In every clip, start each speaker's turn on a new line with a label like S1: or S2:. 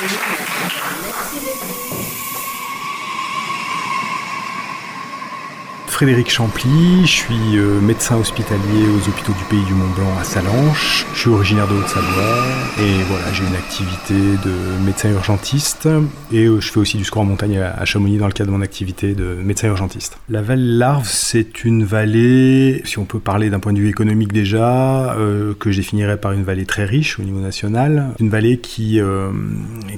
S1: Thank you. Frédéric Champly, je suis euh, médecin hospitalier aux hôpitaux du Pays du Mont-Blanc à Salanches. Je suis originaire de Haute-Savoie et voilà, j'ai une activité de médecin urgentiste et euh, je fais aussi du score en montagne à Chamonix dans le cadre de mon activité de médecin urgentiste. La vallée Larve, c'est une vallée, si on peut parler d'un point de vue économique déjà, euh, que je définirais par une vallée très riche au niveau national. Une vallée qui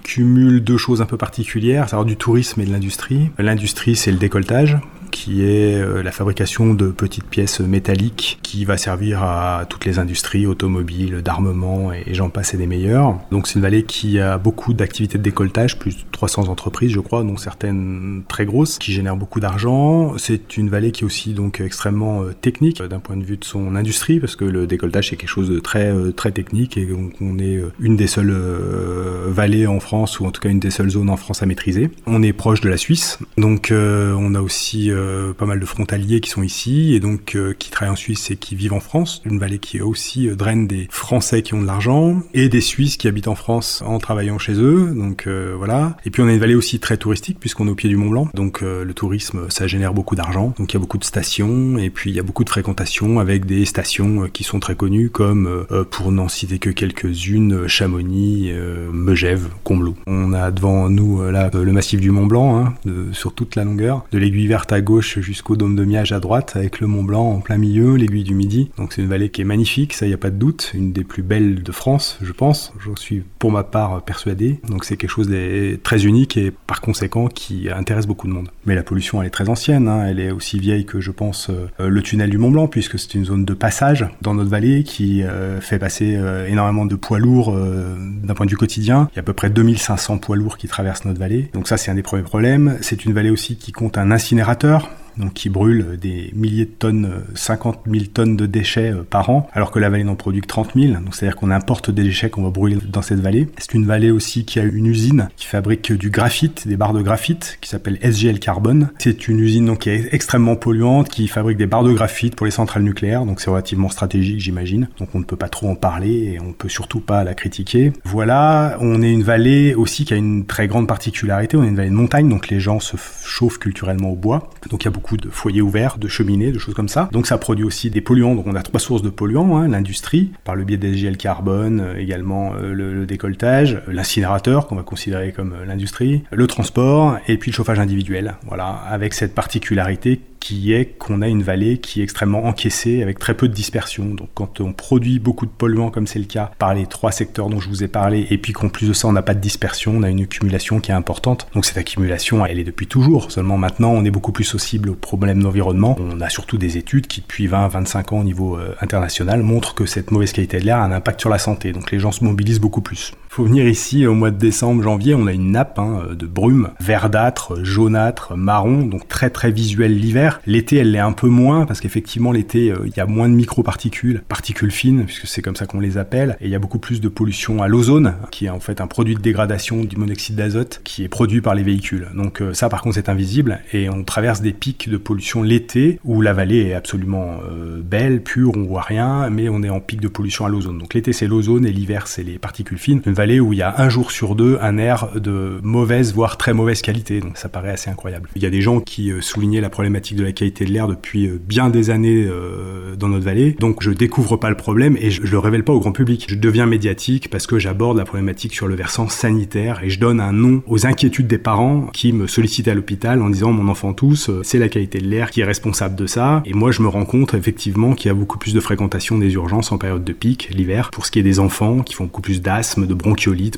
S1: cumule deux choses un peu particulières, c'est-à-dire du tourisme et de l'industrie. L'industrie, c'est le décolletage qui est euh, la fabrication de petites pièces métalliques qui va servir à toutes les industries automobiles, d'armement et j'en passe et des meilleurs. Donc c'est une vallée qui a beaucoup d'activités de décolletage, plus de 300 entreprises je crois, dont certaines très grosses, qui génèrent beaucoup d'argent. C'est une vallée qui est aussi donc extrêmement euh, technique euh, d'un point de vue de son industrie, parce que le décolletage c'est quelque chose de très très technique et donc on est une des seules vallées en France ou en tout cas une des seules zones en France à maîtriser. On est proche de la Suisse, donc on a aussi euh, pas mal de frontaliers qui sont ici et donc euh, qui travaillent en Suisse et qui vivent en France. Une vallée qui aussi euh, draine des Français qui ont de l'argent et des Suisses qui habitent en France en travaillant chez eux. Donc voilà. Et puis on a une vallée aussi très touristique puisqu'on est au pied du Mont Blanc. Donc le tourisme, ça génère beaucoup d'argent. Donc il y a beaucoup de stations et puis il y a beaucoup de fréquentation avec des stations qui sont très connues comme pour n'en citer que quelques-unes, Chamonix, Megève, Combloux. On a devant nous là le massif du Mont Blanc hein, sur toute la longueur, de l'aiguille verte à gauche jusqu'au dôme de Miage à droite, avec le Mont Blanc en plein milieu, l'aiguille du Midi. Donc c'est une vallée qui est magnifique, ça y a pas de doute, une des plus belles de France, je pense. J'en suis pour ma part persuadé. Donc c'est quelque chose de très unique et par conséquent qui intéresse beaucoup de monde. Mais la pollution elle est très ancienne, hein. elle est aussi vieille que je pense euh, le tunnel du Mont Blanc, puisque c'est une zone de passage dans notre vallée qui euh, fait passer euh, énormément de poids lourds d'un point de vue quotidien. Il y a à peu près 2500 poids lourds qui traversent notre vallée. Donc ça c'est un des premiers problèmes. C'est une vallée aussi qui compte un incinérateur donc qui brûle des milliers de tonnes, 50 000 tonnes de déchets euh, par an, alors que la vallée n'en produit que 30 000. Donc c'est-à-dire qu'on importe des déchets qu'on va brûler dans cette vallée. C'est une vallée aussi qui a une usine qui fabrique du graphite, des barres de graphite, qui s'appelle SGL Carbone. C'est une usine donc qui est extrêmement polluante, qui fabrique des barres de graphite pour les centrales nucléaires. Donc c'est relativement stratégique, j'imagine. Donc on ne peut pas trop en parler et on peut surtout pas la critiquer. Voilà, on est une vallée aussi qui a une très grande particularité. On est une vallée de montagne, donc les gens se chauffent culturellement au bois. Donc il y a beaucoup de foyers ouverts, de cheminées, de choses comme ça. Donc ça produit aussi des polluants. Donc on a trois sources de polluants hein, l'industrie par le biais des GL carbone, euh, également euh, le, décolletage, euh, l'incinérateur qu'on va considérer comme l'industrie, le transport et puis le chauffage individuel. Voilà, avec cette particularité qui est qu'on a une vallée qui est extrêmement encaissée avec très peu de dispersion. Donc quand on produit beaucoup de polluants comme c'est le cas par les trois secteurs dont je vous ai parlé et puis qu'en plus de ça on n'a pas de dispersion, on a une accumulation qui est importante. Donc cette accumulation elle est depuis toujours, seulement maintenant on est beaucoup plus sensible aux problèmes d'environnement. On a surtout des études qui depuis 20-25 ans au niveau euh, international montrent que cette mauvaise qualité de l'air a un impact sur la santé. Donc les gens se mobilisent beaucoup plus. Faut venir ici au mois de décembre, janvier, on a une nappe hein, de brume verdâtre, jaunâtre, marron, donc très très visuelle l'hiver. L'été, elle l'est un peu moins parce qu'effectivement l'été, euh, il y a moins de microparticules, particules fines puisque c'est comme ça qu'on les appelle, et il y a beaucoup plus de pollution à l'ozone, qui est en fait un produit de dégradation du monoxyde d'azote qui est produit par les véhicules. Donc euh, ça, par contre, c'est invisible et on traverse des pics de pollution l'été où la vallée est absolument euh, belle, pure, on voit rien, mais on est en pic de pollution à l'ozone. Donc l'été, c'est l'ozone et l'hiver, c'est les particules fines où il y a un jour sur deux un air de mauvaise, voire très mauvaise qualité. Donc ça paraît assez incroyable. Il y a des gens qui euh, soulignaient la problématique de la qualité de l'air depuis euh, bien des années euh, dans notre vallée. Donc je découvre pas le problème et je, le révèle pas au grand public. Je deviens médiatique parce que j'aborde la problématique sur le versant sanitaire et je donne un nom aux inquiétudes des parents qui me sollicitaient à l'hôpital en disant mon enfant tous, c'est la qualité de l'air qui est responsable de ça. Et moi je me rends compte effectivement qu'il y a beaucoup plus de fréquentation des urgences en période de pic l'hiver pour ce qui est des enfants qui font beaucoup plus d'asthme, de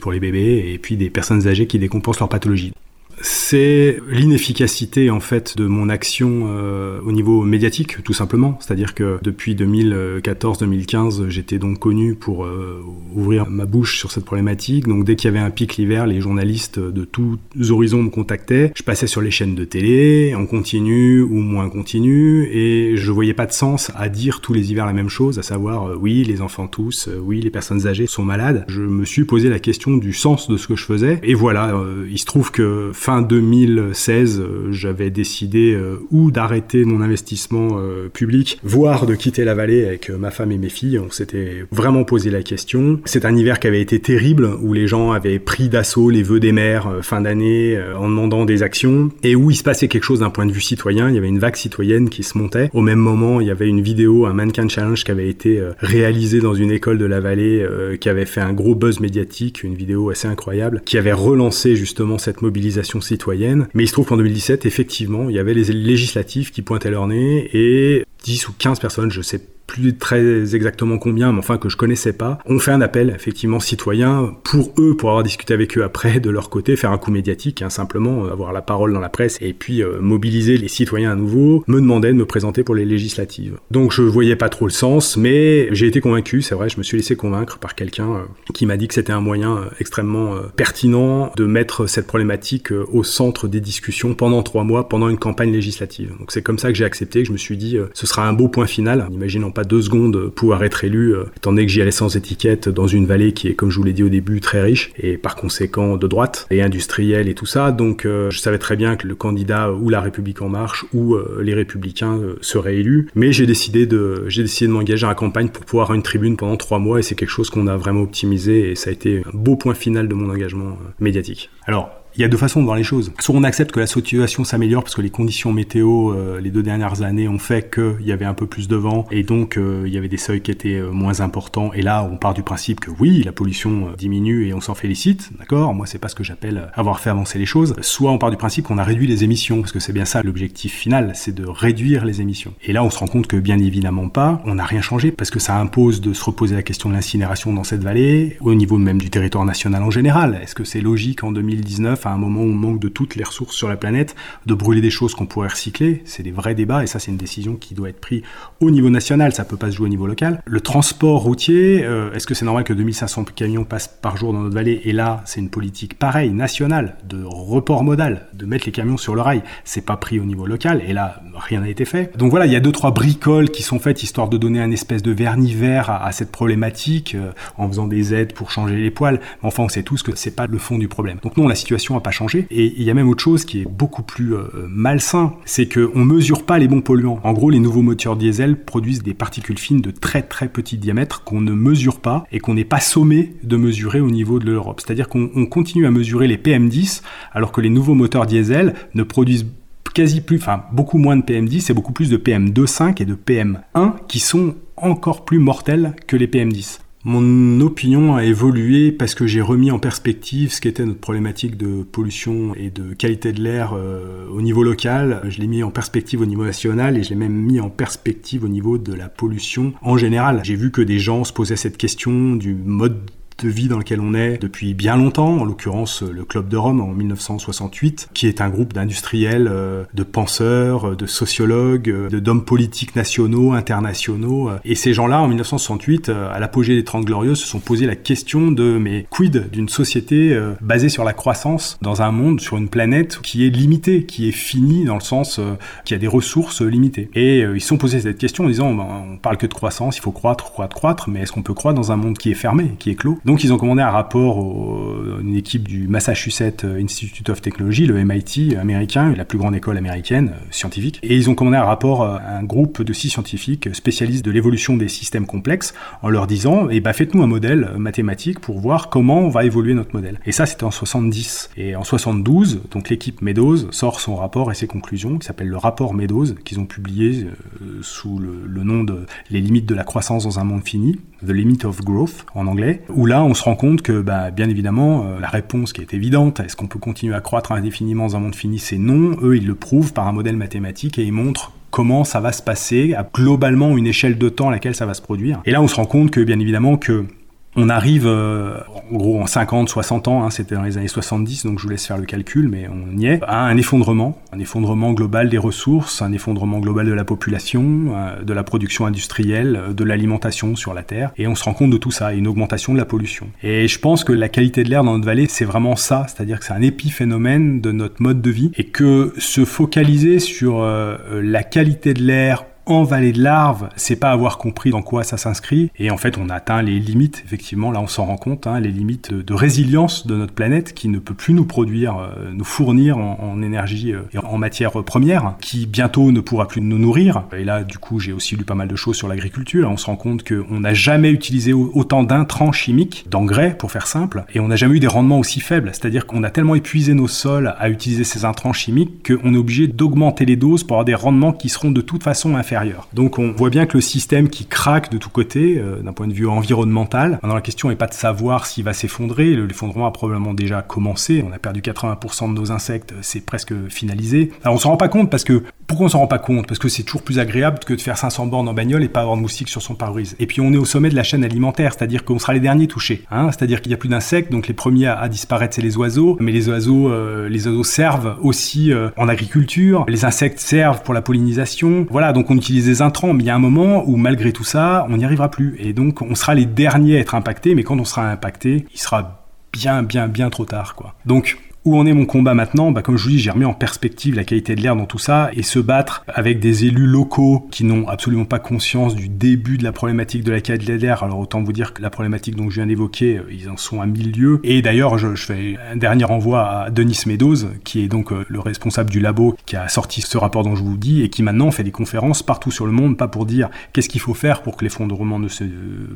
S1: pour les bébés, et puis des personnes âgées qui décompensent leur pathologie c'est l'inefficacité en fait de mon action euh, au niveau médiatique tout simplement. C'est-à-dire que depuis 2014-2015 j'étais donc connu pour euh, ouvrir ma bouche sur cette problématique. Donc dès qu'il y avait un pic l'hiver les journalistes de tous horizons me contactaient. Je passais sur les chaînes de télé en continu ou moins continu et je voyais pas de sens à dire tous les hivers la même chose à savoir euh, oui les enfants tous oui les personnes âgées sont malades. Je me suis posé la question du sens de ce que je faisais. Et voilà il se trouve que fin 2016, j'avais décidé ou d'arrêter mon investissement public, voire de quitter la vallée avec ma femme et mes filles. On s'était vraiment posé la question. C'est un hiver qui avait été terrible, où les gens avaient pris d'assaut les vœux des maires fin d'année en demandant des actions, et où il se passait quelque chose d'un point de vue citoyen. Il y avait une vague citoyenne qui se montait. Au même moment, il y avait une vidéo, un mannequin challenge qui avait été réalisé dans une école de la vallée, qui avait fait un gros buzz médiatique, une vidéo assez incroyable, qui avait relancé justement cette mobilisation citoyenne. Mais il se trouve qu'en 2017, effectivement, il y avait les législatives qui pointaient leur nez et 10 ou 15 personnes, je sais plus très exactement combien, mais enfin que je connaissais pas, ont fait un appel effectivement citoyen pour eux, pour avoir discuté avec eux après, de leur côté, faire un coup médiatique, hein, simplement euh, avoir la parole dans la presse et puis euh, mobiliser les citoyens à nouveau, me demandaient de me présenter pour les législatives. Donc je voyais pas trop le sens, mais j'ai été convaincu, c'est vrai, je me suis laissé convaincre par quelqu'un euh, qui m'a dit que c'était un moyen extrêmement pertinent de mettre cette problématique au centre des discussions pendant trois mois, pendant une campagne législative. Donc c'est comme ça que j'ai accepté, que je me suis dit, ce sera un beau point final, imaginons pas deux secondes pouvoir être élu, euh, étant donné que j'y allais sans étiquette dans une vallée qui est, comme je vous l'ai dit au début, très riche et par conséquent de droite et industrielle et tout ça. Donc euh, je savais très bien que le candidat ou la République en marche ou euh, les Républicains seraient élus. Mais j'ai décidé de, j'ai décidé de m'engager à la campagne pour pouvoir avoir une tribune pendant trois mois et c'est quelque chose qu'on a vraiment optimisé et ça a été un beau point final de mon engagement médiatique. Alors il y a deux façons de voir les choses. Soit on accepte que la situation s'améliore parce que les conditions météo euh, les deux dernières années ont fait qu'il y avait un peu plus de vent et donc euh, il y avait des seuils qui étaient euh, moins importants. Et là, on part du principe que oui, la pollution diminue et on s'en félicite, d'accord? Moi, c'est pas ce que j'appelle avoir fait avancer les choses. Soit on part du principe qu'on a réduit les émissions parce que c'est bien ça l'objectif final, c'est de réduire les émissions. Et là, on se rend compte que bien évidemment pas, on n'a rien changé parce que ça impose de se reposer la question de l'incinération dans cette vallée, au niveau même du territoire national en général. Est-ce que c'est logique en 2019 à un moment où on manque de toutes les ressources sur la planète, de brûler des choses qu'on pourrait recycler. C'est des vrais débats et ça, c'est une décision qui doit être prise au niveau national. Ça peut pas se jouer au niveau local. Le transport routier, euh, est-ce que c'est normal que 2500 camions passent par jour dans notre vallée? Et là, c'est une politique pareille, nationale, de report modal, de mettre les camions sur le rail. C'est pas pris au niveau local et là, rien n'a été fait. Donc voilà, il y a deux trois bricoles qui sont faites histoire de donner un espèce de vernis vert à, cette problématique euh, en faisant des aides pour changer les poils. Mais enfin, on sait tous que c'est pas le fond du problème. Donc non, la situation pas changé. Et il y a même autre chose qui est beaucoup plus euh, malsain, c'est qu'on mesure pas les bons polluants. En gros, les nouveaux moteurs diesel produisent des particules fines de très très petit diamètre qu'on ne mesure pas et qu'on n'est pas sommé de mesurer au niveau de l'Europe. C'est-à-dire qu'on continue à mesurer les PM10 alors que les nouveaux moteurs diesel ne produisent quasi plus, enfin beaucoup moins de PM10 et beaucoup plus de PM2,5 et de PM1 qui sont encore plus mortels que les PM10. Mon opinion a évolué parce que j'ai remis en perspective ce qu'était notre problématique de pollution et de qualité de l'air euh, au niveau local. Je l'ai mis en perspective au niveau national et je l'ai même mis en perspective au niveau de la pollution en général. J'ai vu que des gens se posaient cette question du mode de vie dans lequel on est depuis bien longtemps, en l'occurrence le Club de Rome en 1968, qui est un groupe d'industriels, euh, de penseurs, euh, de sociologues, euh, d'hommes politiques nationaux, internationaux. Et ces gens-là, en 1968, à l'apogée des Trente Glorieuses, se sont posé la question de mais quid d'une société basée sur la croissance dans un monde, sur une planète qui est limitée, qui est finie dans le sens qui a des ressources limitées? Et ils se sont posé cette question en disant ben, on parle que de croissance, il faut croître, croître, croître, mais est-ce qu'on peut croître dans un monde qui est fermé, qui est clos? Ils ont commandé un rapport à une équipe du Massachusetts Institute of Technology, le MIT américain, la plus grande école américaine euh, scientifique. Et ils ont commandé un rapport à un groupe de six scientifiques spécialistes de l'évolution des systèmes complexes en leur disant eh ben, faites-nous un modèle mathématique pour voir comment on va évoluer notre modèle. Et ça c'était en 70. Et en 72, donc l'équipe Meadows sort son rapport et ses conclusions qui s'appelle le rapport Meadows qu'ils ont publié euh, sous le nom de Les limites de la croissance dans un monde fini, The Limit of Growth en anglais, où là on se rend compte que, bah, bien évidemment, euh, la réponse qui est évidente, est-ce qu'on peut continuer à croître indéfiniment dans un monde fini C'est non. Eux, ils le prouvent par un modèle mathématique et ils montrent comment ça va se passer, à globalement une échelle de temps à laquelle ça va se produire. Et là, on se rend compte que, bien évidemment, que on arrive euh, en gros en 50, 60 ans, hein, c'était dans les années 70, donc je vous laisse faire le calcul, mais on y est, à un effondrement, un effondrement global des ressources, un effondrement global de la population, euh, de la production industrielle, euh, de l'alimentation sur la Terre, et on se rend compte de tout ça, une augmentation de la pollution. Et je pense que la qualité de l'air dans notre vallée, c'est vraiment ça, c'est-à-dire que c'est un épiphénomène de notre mode de vie, et que se focaliser sur la qualité de l'air en vallée de larve, c'est pas avoir compris dans quoi ça s'inscrit. Et en fait, on atteint les limites, effectivement, là on s'en rend compte, hein, les limites de résilience de notre planète qui ne peut plus nous produire, euh, nous fournir en, énergie euh, et en matière première, qui bientôt ne pourra plus nous nourrir. Et là, du coup, j'ai aussi lu pas mal de choses sur l'agriculture. On se rend compte qu'on n'a jamais utilisé autant d'intrants chimiques, d'engrais pour faire simple, et on n'a jamais eu des rendements aussi faibles. C'est-à-dire qu'on a tellement épuisé nos sols à utiliser ces intrants chimiques qu'on est obligé d'augmenter les doses pour avoir des rendements qui seront de toute façon inférieurs. Donc on voit bien que le système qui craque de tous côtés, euh, d'un point de vue environnemental, maintenant la question n'est pas de savoir s'il va s'effondrer, l'effondrement a probablement déjà commencé, on a perdu 80% de nos insectes, c'est presque finalisé. Alors on s'en rend pas compte parce que pourquoi on s'en rend pas compte? Parce que c'est toujours plus agréable que de faire 500 bornes en bagnole et pas avoir de moustiques sur son pare-brise. Et puis on est au sommet de la chaîne alimentaire, c'est-à-dire qu'on sera les derniers touchés. Hein c'est-à-dire qu'il n'y a plus d'insectes, donc les premiers à, disparaître c'est les oiseaux, mais les oiseaux, euh, les oiseaux servent aussi euh, en agriculture, les insectes servent pour la pollinisation. Voilà, donc on utilise des intrants, mais il y a un moment où malgré tout ça, on n'y arrivera plus. Et donc on sera les derniers à être impactés, mais quand on sera impacté, il sera bien, bien, bien trop tard, quoi. Donc, où en est mon combat maintenant bah, Comme je vous dis, j'ai remis en perspective la qualité de l'air dans tout ça et se battre avec des élus locaux qui n'ont absolument pas conscience du début de la problématique de la qualité de l'air. Alors autant vous dire que la problématique dont je viens d'évoquer, euh, ils en sont à mille lieues. Et d'ailleurs, je, fais un dernier envoi à Denis Meadows, qui est donc euh, le responsable du labo qui a sorti ce rapport dont je vous dis et qui maintenant fait des conférences partout sur le monde, pas pour dire qu'est-ce qu'il faut faire pour que l'effondrement ne se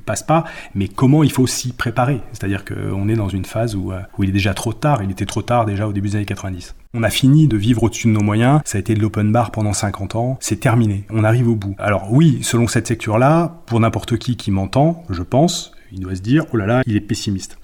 S1: passe pas, mais comment il faut s'y préparer. C'est-à-dire qu'on est dans une phase euh, où il est déjà trop tard, il était trop tard déjà au début des années 90. On a fini de vivre au-dessus de nos moyens, ça a été de l'open bar pendant 50 ans, c'est terminé, on arrive au bout. Alors oui, selon cette secture-là, pour n'importe qui qui m'entend, je pense, il doit se dire, oh là là, il est pessimiste.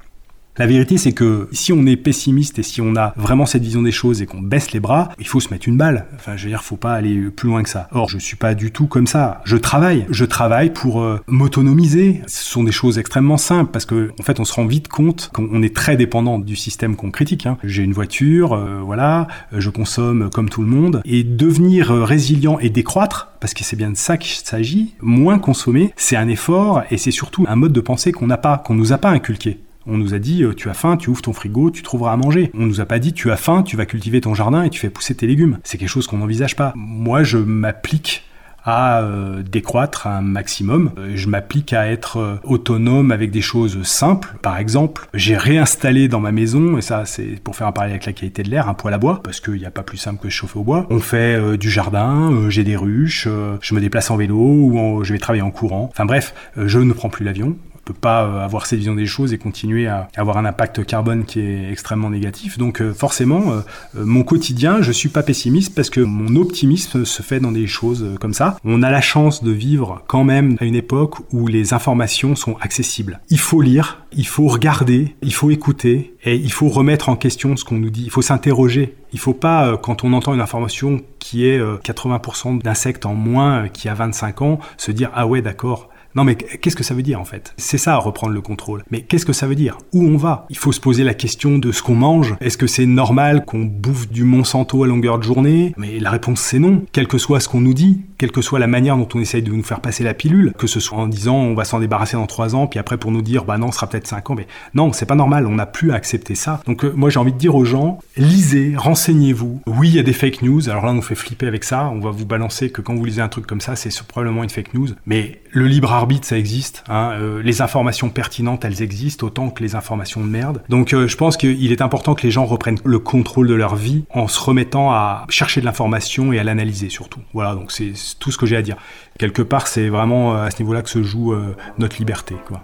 S1: La vérité, c'est que si on est pessimiste et si on a vraiment cette vision des choses et qu'on baisse les bras, il faut se mettre une balle. Enfin, je veux dire, faut pas aller plus loin que ça. Or, je suis pas du tout comme ça. Je travaille. Je travaille pour euh, m'autonomiser. Ce sont des choses extrêmement simples parce que, en fait, on se rend vite compte qu'on est très dépendant du système qu'on critique. Hein. J'ai une voiture, euh, voilà, je consomme comme tout le monde. Et devenir euh, résilient et décroître, parce que c'est bien de ça qu'il s'agit, moins consommer, c'est un effort et c'est surtout un mode de pensée qu'on n'a pas, qu'on nous a pas inculqué. On nous a dit euh, tu as faim, tu ouvres ton frigo, tu trouveras à manger. On nous a pas dit tu as faim, tu vas cultiver ton jardin et tu fais pousser tes légumes. C'est quelque chose qu'on n'envisage pas. Moi, je m'applique à euh, décroître un maximum. Euh, je m'applique à être autonome avec des choses simples. Par exemple, j'ai réinstallé dans ma maison, et ça c'est pour faire un parallèle avec la qualité de l'air, un poêle à bois, parce qu'il n'y a pas plus simple que chauffer au bois. On fait du jardin, j'ai des ruches, je me déplace en vélo ou je vais travailler en courant. Enfin bref, je ne prends plus l'avion, peut pas euh, avoir cette vision des choses et continuer à avoir un impact carbone qui est extrêmement négatif. Donc euh, forcément, euh, mon quotidien, je suis pas pessimiste parce que mon optimisme se fait dans des choses comme ça. On a la chance de vivre quand même à une époque où les informations sont accessibles. Il faut lire, il faut regarder, il faut écouter et il faut remettre en question ce qu'on nous dit. Il faut s'interroger. Il faut pas, quand on entend une information qui est 80% d'insectes en moins qui a 25 ans, se dire ah ouais d'accord, non mais qu'est-ce que ça veut dire en fait? C'est ça, reprendre le contrôle. Mais qu'est-ce que ça veut dire? Où on va? Il faut se poser la question de ce qu'on mange. Est-ce que c'est normal qu'on bouffe du Monsanto à longueur de journée? Mais la réponse c'est non. Quel que soit ce qu'on nous dit, quelle que soit la manière dont on essaye de nous faire passer la pilule, que ce soit en disant on va s'en débarrasser dans trois ans, puis après pour nous dire bah non, ce sera peut-être cinq ans, mais non, c'est pas normal, on n'a plus à accepter ça. Donc euh, moi j'ai envie de dire aux gens, lisez, renseignez-vous. Oui, il y a des fake news, alors là on nous fait flipper avec ça, on va vous balancer que quand vous lisez un truc comme ça, c'est probablement une fake news, mais le libre ça existe. Hein. Euh, les informations pertinentes, elles existent autant que les informations de merde. Donc euh, je pense qu'il est important que les gens reprennent le contrôle de leur vie en se remettant à chercher de l'information et à l'analyser surtout. Voilà, donc c'est tout ce que j'ai à dire. Quelque part, c'est vraiment euh, à ce niveau-là que se joue notre liberté. Quoi.